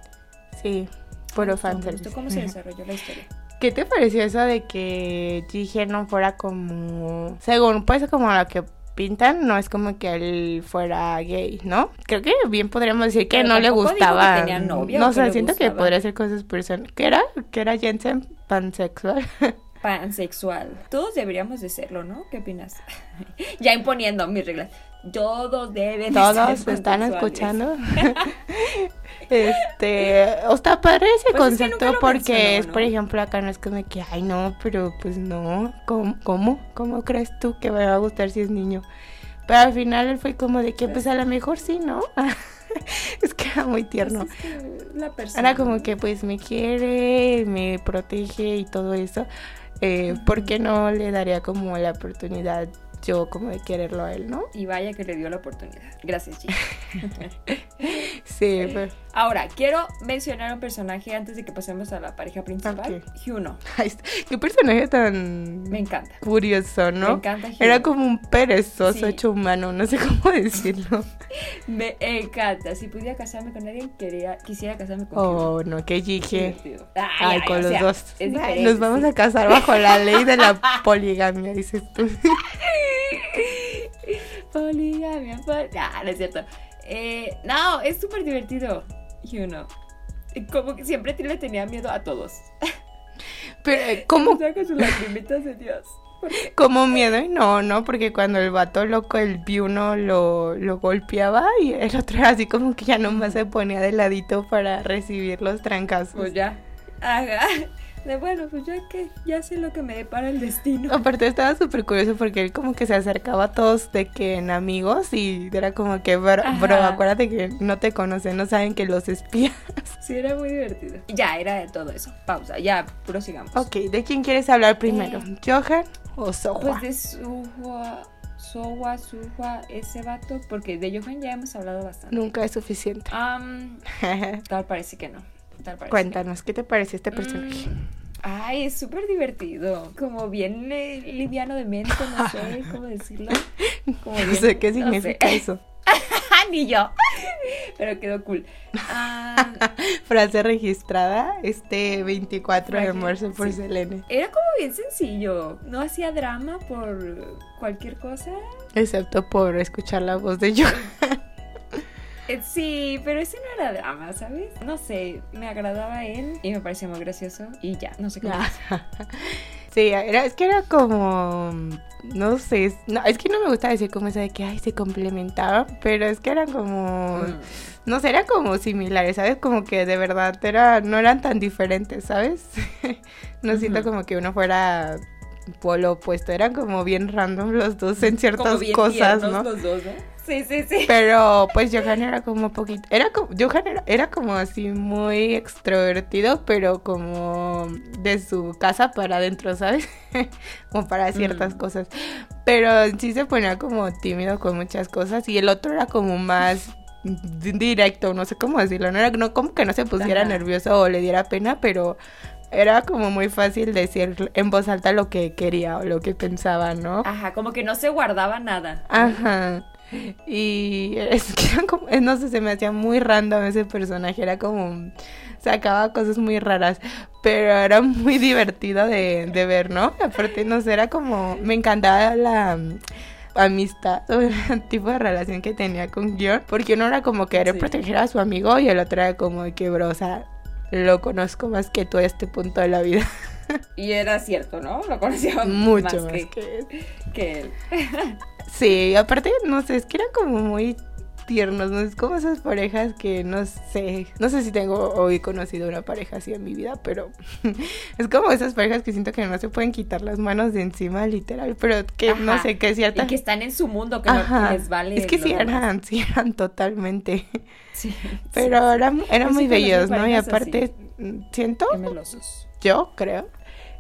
Sí, puro gustó cómo se desarrolló la historia. ¿Qué te pareció eso de que Jige no fuera como, según pues como lo que pintan, no es como que él fuera gay, ¿no? Creo que bien podríamos decir que Pero no le dijo que gustaba. tenía novia no o sé, siento que gustaba. podría ser cosas personales. ¿Qué era? ¿Qué era Jensen pansexual? (laughs) Pansexual. Todos deberíamos de serlo, ¿no? ¿Qué opinas? (laughs) ya imponiendo mis reglas. Todos deben de Todos están escuchando. (laughs) este, o está padre ese Pues es que nunca concepto porque es, ¿no? por ejemplo, acá no es como que, ay, no, pero pues no, ¿cómo? ¿Cómo, ¿Cómo crees tú que me va a gustar si es niño? Pero al final él fue como de que, pues a lo mejor sí, ¿no? (laughs) es que era muy tierno. Pues es que la persona. Era como que pues me quiere, me protege y todo eso. Eh, ¿Por qué no le daría como la oportunidad yo como de quererlo a él, no? Y vaya que le dio la oportunidad. Gracias, G. (laughs) Sí, (laughs) pero... Ahora, quiero mencionar un personaje antes de que pasemos a la pareja principal. Hyuno. (laughs) Ay, qué personaje tan Me encanta. curioso, ¿no? Me encanta Hyuno. Era como un perezoso Sí. hecho humano, no sé cómo (laughs) decirlo. Me encanta. Si pudiera casarme con alguien, quería, quisiera casarme con. Oh, no, qué dije. Ay, ay, con los sea, dos. Ay, nos vamos sí. a casar bajo la ley de la (laughs) poligamia, dices tú. Poligamia, pol- Ah, no es cierto. Eh, no, es súper divertido. Hyuno. Como que siempre le tenía miedo a todos. Pero, (laughs) ¿cómo, O sea, con sus lagrimitas de Dios. como miedo? Y no, no, porque cuando el vato loco, el Biuno, lo, lo golpeaba y el otro era así como que ya nomás se ponía de ladito para recibir los trancazos. Pues ya. Ajá. De bueno, pues ya que ya sé lo que me depara el destino. (laughs) Aparte estaba súper curioso porque él como que se acercaba a todos de que en amigos y era como que, bro, bro, acuérdate que no te conocen, no saben que los espías. (laughs) Sí, era muy divertido. Ya, era de todo eso. Pausa, ya prosigamos. Ok, ¿de quién quieres hablar primero? Eh. ¿Johan o Sohua? Pues de Suhua, Sohua, Suhua, ese vato, porque de Johan ya hemos hablado bastante. Nunca es suficiente. Am, (laughs) tal parece que no. Tal Cuéntanos, ¿qué te parece este personaje? Mm, Ay, es súper divertido. Como bien eh, liviano de mente, no sé (laughs) cómo decirlo. Como No sé qué no significa sé. eso. (laughs) Ni yo. (laughs) Pero quedó cool. Ah, Frase registrada este 24 de marzo por sí. Selene. era como bien sencillo. No hacía drama por cualquier cosa. Excepto por escuchar la voz de yo. Eh, Sí, pero ese no era drama, ¿sabes? No sé, me agradaba él y me parecía muy gracioso y ya, no sé qué más. (laughs) Sí, era, es que era como, no sé, es, no, es que no me gusta decir como eso de que, ay, se complementaban, pero es que eran como, Mm. no sé, eran como similares, ¿sabes? Como que de verdad era, no eran tan diferentes, ¿sabes? (laughs) no siento como que uno fuera polo opuesto, eran como bien random los dos en Como ciertas bien cosas, ¿no? los dos, ¿no? Sí, sí, sí. Pero pues Johan era como poquito, era como, Johan era, era como así muy extrovertido, pero como de su casa para adentro, ¿sabes? (laughs) como para ciertas Mm. cosas. Pero en sí se ponía como tímido con muchas cosas y el otro era como más di- directo, no sé cómo decirlo, no era no, como que no se pusiera Ajá. nervioso o le diera pena, pero era como muy fácil decir en voz alta lo que quería o lo que pensaba, ¿no? Ajá, como que no se guardaba nada. Ajá. Y es que era como, no sé, se me hacía muy random ese personaje, era como, sacaba cosas muy raras, pero era muy divertido de, de ver, ¿no? Aparte, no sé, era como, me encantaba la mm, amistad o (laughs) el tipo de relación que tenía con Gion, porque uno era como querer Sí. proteger a su amigo y el otro era como que, bro, o sea, lo conozco más que tú a este punto de la vida, (laughs) Y era cierto, ¿no? Lo conocía mucho más, más, que, que él. que él. (laughs) Sí, aparte, no sé, es que eran como muy tiernos, ¿no? Es como esas parejas que no sé, no sé si tengo hoy conocido una pareja así en mi vida, pero (laughs) es como esas parejas que siento que no se pueden quitar las manos de encima, literal, pero que no sé, que es cierta... Y que están en su mundo, que, no- que les vale. es que sí eran, sí eran totalmente, (laughs) (laughs) Sí. pero eran, eran Yo sí muy bellos, ¿no? Y aparte, siento Qué yo creo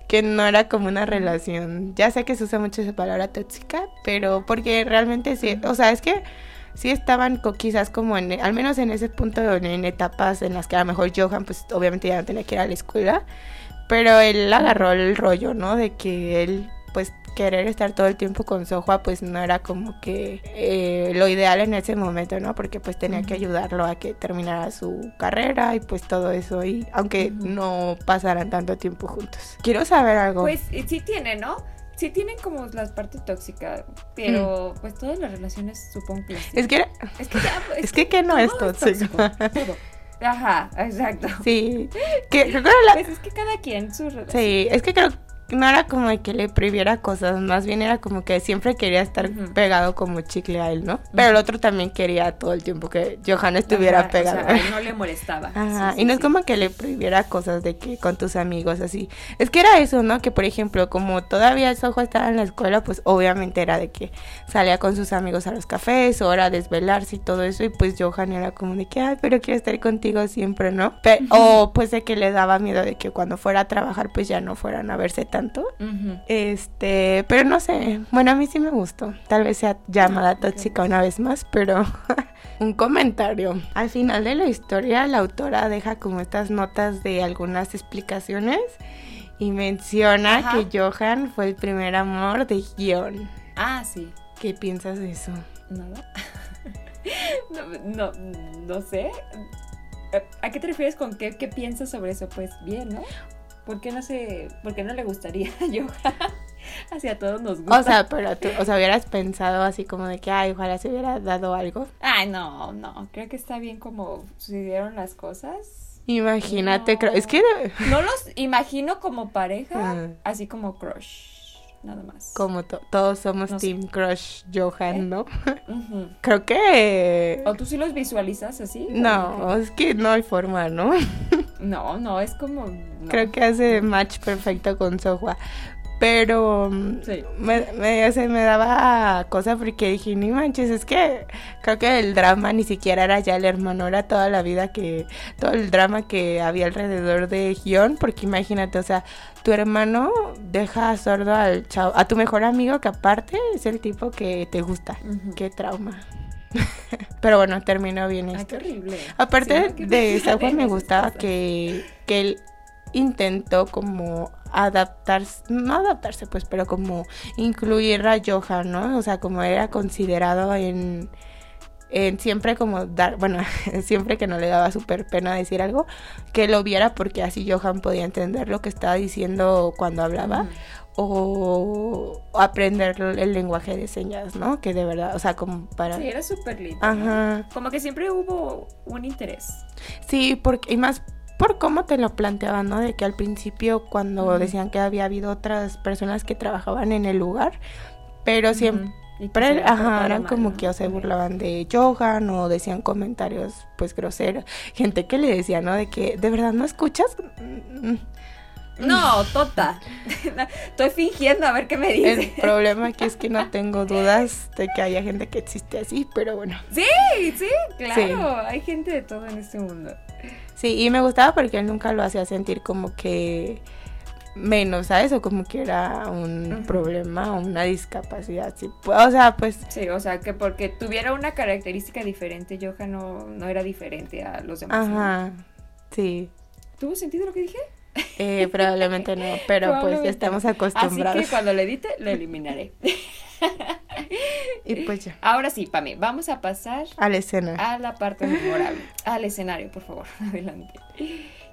que no era como una relación. Ya sé que se usa mucho esa palabra tóxica, pero porque realmente sí, o sea, es que sí estaban quizás como en, al menos en ese punto en, en etapas en las que a lo mejor Johan pues obviamente ya no tenía que ir a la escuela, pero él agarró el rollo, ¿no? De que él pues querer estar todo el tiempo con Sohua pues no era como que eh, lo ideal en ese momento, ¿no? Porque pues tenía que ayudarlo a que terminara su carrera y pues todo eso y aunque no pasaran tanto tiempo juntos. Quiero saber algo. Pues sí tiene, ¿no? Sí tienen como las partes tóxicas, pero pues todas las relaciones supongo que es que Es que ya, (laughs) es que que no es todo tóxico. Ajá, exacto. sí, que (laughs) la- Pues es que cada quien su relación. Sí, es que creo no era como de que le prohibiera cosas, más bien era como que siempre quería estar pegado como chicle a él, ¿no? Pero el otro también quería todo el tiempo que Johan estuviera Ajá, pegado. O sea, a él no le molestaba. Ajá, Sí, sí, y no es sí. como que le prohibiera cosas de que con tus amigos así. Es que era eso, ¿no? Que por ejemplo, como todavía Sojo estaba en la escuela, pues obviamente era de que salía con sus amigos a los cafés o era desvelarse y todo eso. Y pues Johan era como de que, ay, pero quiero estar contigo siempre, ¿no? Pe- O pues de que le daba miedo de que cuando fuera a trabajar, pues ya no fueran a verse tanto. Este, pero no sé. Bueno, a mí sí me gustó. Tal vez sea llamada Ah, tóxica una vez más, pero (laughs) un comentario. Al final de la historia, la autora deja como estas notas de algunas explicaciones y menciona Ajá. que Johan fue el primer amor de Gion. Ah, sí. ¿Qué piensas de eso? Nada. (laughs) no, no, no sé. ¿A qué te refieres con qué, qué piensas sobre eso? Pues bien, ¿no? ¿Por qué no se, por qué no le gustaría (laughs) a Johan? (laughs) Hacia todos nos gusta. O sea, pero tú, o sea, hubieras pensado así como de que, ay, ojalá se hubiera dado algo. Ay, no, no. Creo que está bien como sucedieron las cosas. Imagínate, No. creo- es que No los imagino como pareja, así como crush. Nada más. como to- todos somos. Team Crush Johan, ¿Eh? ¿no? (laughs) Creo que... ¿O tú sí los visualizas así? No, es que no hay forma, ¿no? No, no, es como. no. Creo que hace match perfecto con Sohua. Pero Sí. me, me, o sea, me daba cosa porque dije, ni manches, es que creo que el drama ni siquiera era ya el hermano, era toda la vida que, todo el drama que había alrededor de Hyun, porque imagínate, o sea, tu hermano deja sordo al chavo, a tu mejor amigo que aparte es el tipo que te gusta. Qué trauma. (laughs) Pero bueno, terminó bien Ay, esto. qué horrible. Aparte Sí, de Sawa me gustaba que, que él intentó como adaptarse, no adaptarse pues, pero como incluir a Johan, ¿no? O sea, como era considerado en, en siempre como dar, bueno, (laughs) siempre que no le daba súper pena decir algo, que lo viera porque así Johan podía entender lo que estaba diciendo cuando hablaba. O aprender el lenguaje de señas, ¿no? Que de verdad, o sea, como para... Sí, era súper lindo. Ajá. ¿no? Como que siempre hubo un interés. Sí, porque, y más por cómo te lo planteaban, ¿no? De que al principio cuando decían que había habido otras personas que trabajaban en el lugar, pero siempre, ajá, eran como ¿no? que o se burlaban de Johan o decían comentarios pues groseros. Gente que le decía, ¿no? De que, ¿de verdad no escuchas? Mm, No, tota. (laughs) Estoy fingiendo a ver qué me El dice. problema aquí es que no (laughs) tengo dudas de que haya gente que existe así, pero bueno. Sí, sí, claro. Hay gente de todo en este mundo. Sí, y me gustaba porque él nunca lo hacía sentir como que menos, ¿sabes? O como que era un problema o una discapacidad. Sí. O sea, pues Sí, o sea, que porque tuviera una característica diferente, Johan no, no era diferente a los demás. ¿no? Ajá, sí, ¿Tuvo sentido lo que dije? eh, probablemente no, (laughs) pero pues ya estamos no. acostumbrados. Así que cuando le edite, lo eliminaré. (laughs) (laughs) Y pues ya, Ahora sí, Pame, vamos a pasar a la escena. a la parte memorable. Al escenario, por favor, (laughs) adelante.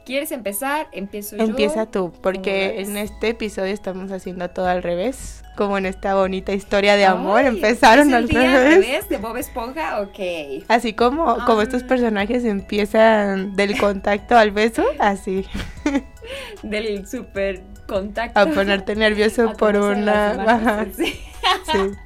¿Quieres empezar? Empiezo yo. Empieza tú, ¿Cómo porque en este episodio estamos haciendo todo al revés, como en esta bonita historia de amor, empezaron ¿es el al día revés. al revés de Bob Esponja? Ok. Así como, como estos Ah. personajes empiezan del contacto al beso, así, (laughs) Del super contacto. a ponerte nervioso A por una... Ajá, sí. Sí. (laughs)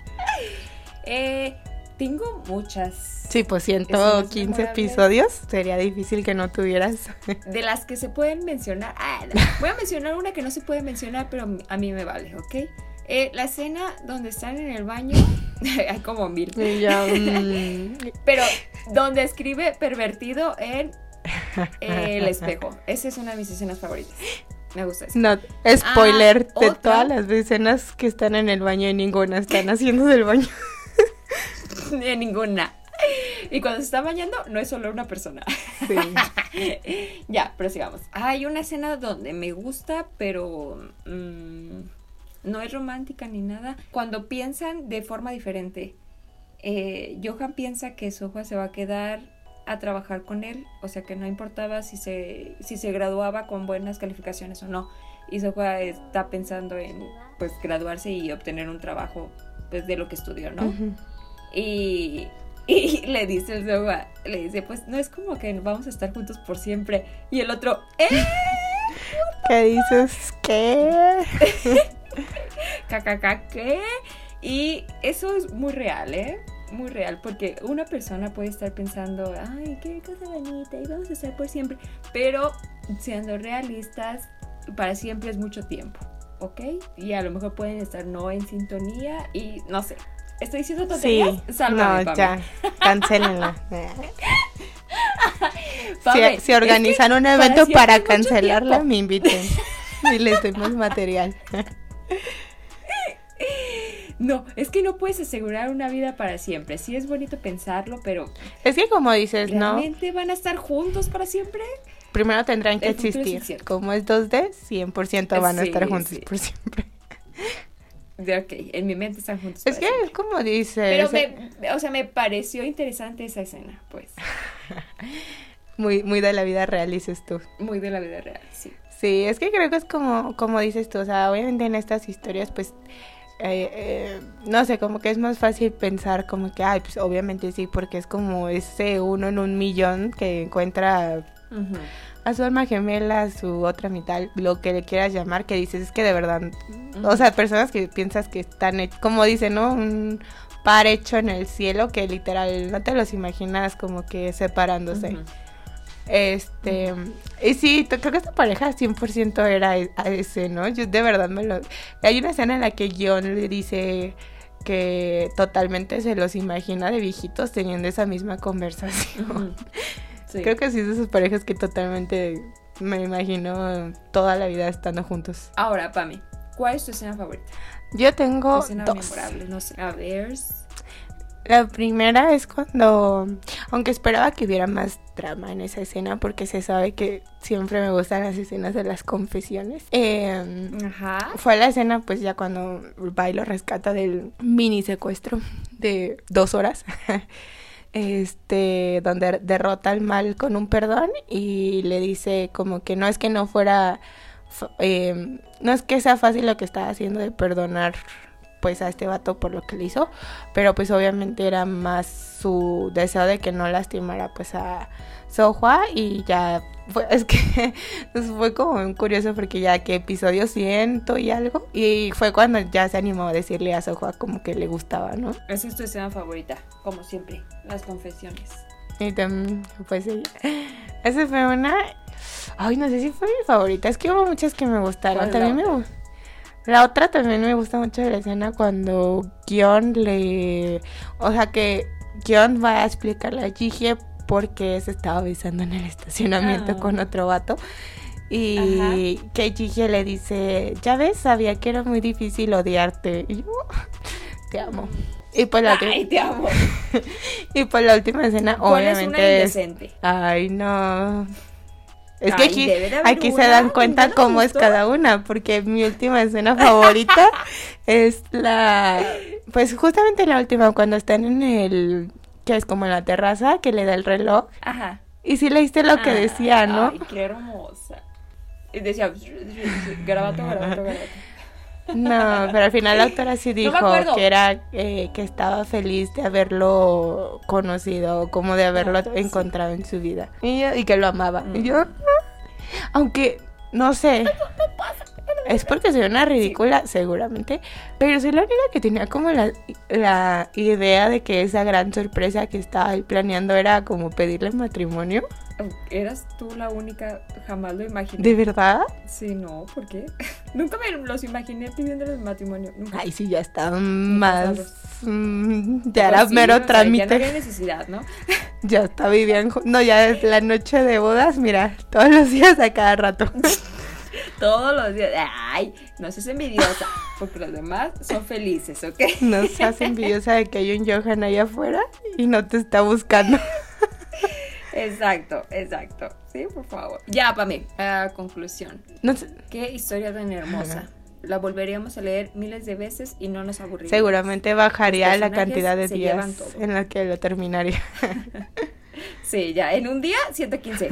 Eh, tengo muchas. Sí, pues Escenas 115 memorables. episodios, sería difícil que no tuvieras. (laughs) De las que se pueden mencionar. Ah, voy a mencionar una que no se puede mencionar, pero a mí me vale, ¿ok? Eh, la escena donde están en el baño. (laughs) Hay como mil. Mm, Pero donde escribe pervertido en el espejo. Esa es una de mis escenas favoritas. Me gusta eso. no, spoiler Ah, de otra. todas las escenas que están en el baño y ninguna están haciendo del baño. De (laughs) ninguna. Y cuando se está bañando, no es solo una persona. Sí. (laughs) ya, pero sigamos. Hay una escena donde me gusta, pero mm, no es romántica ni nada. Cuando piensan de forma diferente. Eh, Johan piensa que Sohua se va a quedar a trabajar con él, o sea que no importaba si se, si se graduaba con buenas calificaciones o no. Y Sohua está pensando en pues graduarse y obtener un trabajo pues de lo que estudió, ¿no? Y, (laughs) y le dice el Sohua, le dice, pues no es como que vamos a estar juntos por siempre. Y el otro, ¿eh? (laughs) ¿Qué dices? ¿Qué? (laughs) ¿Cacaca qué? Y eso es muy real, ¿eh? Muy real, porque una persona puede estar pensando, ay, qué cosa bonita, y vamos a estar por siempre. Pero siendo realistas, para siempre es mucho tiempo, ¿ok? Y a lo mejor pueden estar no en sintonía y no sé. ¿Estoy diciendo Sí, tonterías? Sálvame, no, ya, cancélenla. (laughs) (laughs) Pame, si, si organizan un evento para cancelarla, me inviten. (laughs) Y les demos material. No, es que no puedes asegurar una vida para siempre. Sí es bonito pensarlo, pero Es que como dices, ¿no? ¿realmente van a estar juntos para siempre? Primero tendrán que El futuro es existir. Como es 2D, 100% van a estar juntos sí. por siempre. (laughs) Ok, en mi mente están juntos. Es para que siempre. es como dices, Pero eh, me, o sea, me pareció interesante esa escena, pues. (laughs) muy, muy de la vida real, dices tú. Muy de la vida real, sí. Sí, es que creo que es como, como dices tú, o sea, obviamente en estas historias, pues, eh, eh, no sé, como que es más fácil pensar como que, ay, pues obviamente sí, porque es como ese uno en un millón que encuentra a su alma gemela, a su otra mitad, lo que le quieras llamar, que dices, es que de verdad, o sea, personas que piensas que están, como dicen, ¿no? Un par hecho en el cielo que literal no te los imaginas como que separándose. Este, y sí, creo que esta pareja 100% era e- a ese, ¿no? Yo de verdad me lo... Hay una escena en la que John le dice que totalmente se los imagina de viejitos teniendo esa misma conversación. Sí. Creo que sí es de esas parejas que totalmente me imagino toda la vida estando juntos. Ahora, Pami, ¿cuál es tu escena favorita? Yo Tu tengo escena dos. memorable, no sé. A ver. La primera es cuando, aunque esperaba que hubiera más drama en esa escena, porque se sabe que siempre me gustan las escenas de las confesiones. Eh, Ajá. fue la escena, pues ya cuando va y lo rescata del mini secuestro de dos horas. (laughs) Este, donde derrota al mal con un perdón y le dice como que no es que no fuera, eh, no es que sea fácil lo que estaba haciendo de perdonar pues a este vato por lo que le hizo, pero pues obviamente era más su deseo de que no lastimara pues a Sohua y ya fue, (laughs) es que pues, fue como muy curioso porque ya que episodio ciento y algo y fue cuando ya se animó a decirle a Sohua como que le gustaba, ¿no? Esa es tu escena favorita, como siempre, las confesiones. Y también pues sí. Esa fue una Ay, no sé si fue mi favorita, es que hubo muchas que me gustaron, ¿Cuál es la también me otra? La otra también me gusta mucho la escena cuando Gion le... O sea que Gion va a explicarle a Jihye por qué se estaba besando en el estacionamiento Ah. con otro vato. Y que Jihye le dice, ya ves, sabía que era muy difícil odiarte. Y yo, te amo. Y pues la, Ay, te amo. (laughs) y pues la última escena ¿Cuál es una obviamente es... indecente? Ay, no. Es que Ay, aquí, aquí se dan cuenta ¿nunca nos cómo es cada una, porque mi última escena favorita (laughs) es la... Pues justamente la última, cuando están en el... que es como en la terraza, que le da el reloj. Ajá. Y sí leíste lo que Ay, decía, ¿no? Ay, qué hermosa. Y decía, (laughs) garabato, garabato, garabato. No, pero al final la autora sí dijo que era eh, que estaba feliz de haberlo conocido, como de haberlo encontrado en su vida. Y, yo- y que lo amaba. Mm. Y yo, "Ah". aunque, no sé. Es porque soy una ridícula, seguramente. Pero soy la única que tenía como la, la idea de que esa gran sorpresa que estaba él planeando era como pedirle matrimonio. ¿Eras tú la única? Jamás lo imaginé. ¿De verdad? Sí, no, ¿por qué? (laughs) Nunca me los imaginé pidiéndoles matrimonio. Nunca. Ay, sí, ya está más... mm, ya era sí, mero o sea, trámite. Ya no había necesidad, ¿no? (laughs) Ya está, vivían. No, ya es la noche de bodas, mira, todos los días a cada rato. (laughs) Todos los días. Ay, no seas envidiosa. Porque los demás son felices, ¿ok? No seas envidiosa de que hay un Johan allá afuera y no te está buscando. Exacto, exacto. Sí, por favor. Ya, para mí. Conclusión. No sé, Qué historia tan hermosa. La volveríamos a leer miles de veces y no nos aburriríamos. seguramente bajaría la cantidad de días en la que lo terminaría. (laughs) Sí, ya. En un día, 115.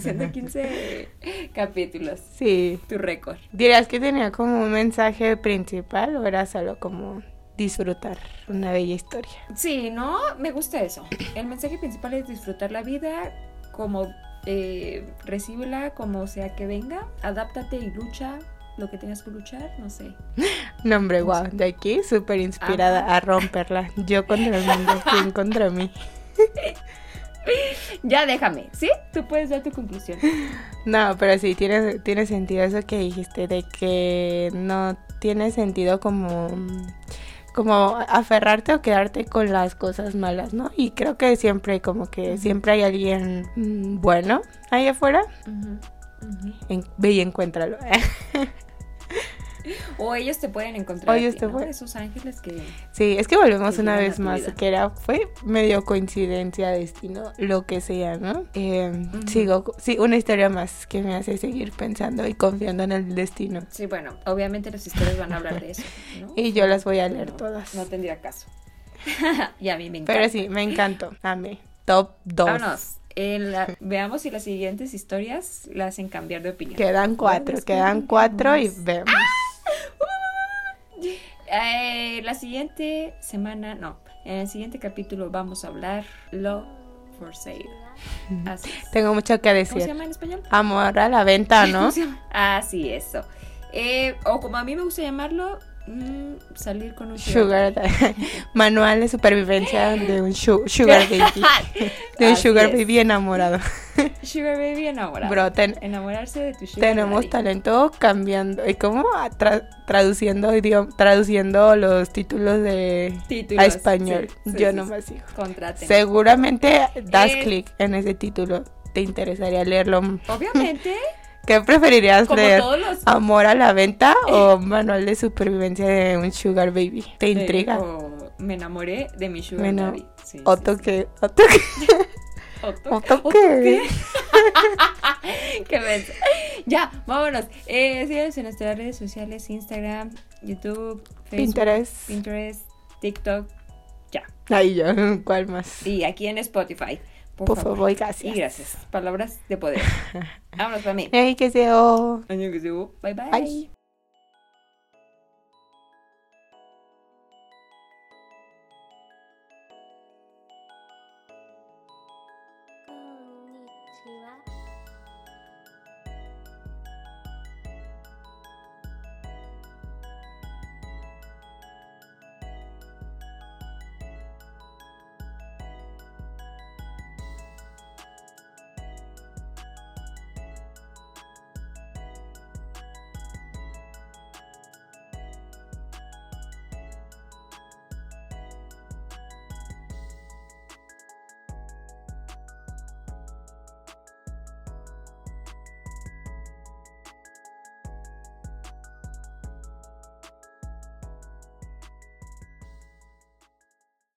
115 (laughs) capítulos. Sí. Tu récord. ¿Dirías que tenía como un mensaje principal o era solo como disfrutar una bella historia? Sí, ¿no? Me gusta eso. (clears throat) El mensaje principal es disfrutar la vida como eh, recíbela como sea que venga. Adáptate y lucha lo que tengas que luchar, no sé. (laughs) No, hombre, wow, de aquí súper inspirada a romperla. Yo contra el mundo, ¿quién contra mí? (laughs) Ya déjame, ¿sí? Tú puedes dar tu conclusión. (laughs) No, pero sí, tiene, tiene sentido eso que dijiste, de que no tiene sentido como, como aferrarte o quedarte con las cosas malas, ¿no? Y creo que siempre, como que siempre hay alguien mm, bueno ahí afuera, en- ve y encuéntralo. (laughs) O ellos te pueden encontrar. O a ellos te ¿no? pueden- Esos ángeles que. Sí, es que volvemos Que una a vez más, vida. que era, fue medio coincidencia, destino, lo que sea, ¿no? Eh. Sigo, sí, una historia más que me hace seguir pensando y confiando en el destino. Sí, bueno, obviamente las historias van a hablar de eso. ¿no? (laughs) Y yo las voy a leer No, todas. No tendría caso. (laughs) y a mí me encanta. Pero sí, me encantó. Amé. Top 2. Vámonos. La- veamos si las siguientes historias la hacen cambiar de opinión. Quedan cuatro, quedan cuatro y vemos. Eh, la siguiente semana, no, en el siguiente capítulo vamos a hablar Love for Sale. (laughs) Así. Tengo mucho que ¿Cómo se decir. llama en español? Amor a la venta, ¿no? (laughs) ¿Cómo se llama? Ah, eso. Eh, o como a mí me gusta llamarlo, mm, salir con un Sugar, (laughs) manual de supervivencia de un su- sugar (laughs) baby. De un Así sugar es. baby enamorado. (laughs) Sugar baby enamorado. Bro, ten- Enamorarse de tu sugar tenemos daddy. talento cambiando. ¿Y cómo? Tra- traduciendo, traduciendo los títulos de Títulos, a español. sí, sí, Yo sí, nomás. Contraten. Seguramente das Eh. clic en ese título. Te interesaría leerlo. Obviamente, ¿Qué preferirías leer? los ¿Amor a la venta (laughs) o manual de supervivencia de un sugar baby? ¿Te intriga? me enamoré de mi sugar daddy. Sí, Otto sí. que, Otto que, (laughs) (laughs) mensa. Ya, vámonos. Eh, síganos en nuestras redes sociales, Instagram, YouTube, Facebook, Pinterest. Pinterest, TikTok. Ya. Ahí ya, ¿cuál más? Y aquí en Spotify. Por, Por favor. favor, gracias. Y gracias. Palabras de poder. (laughs) Vámonos para mí. Ay, que sea. Año que se Bye bye. Bye.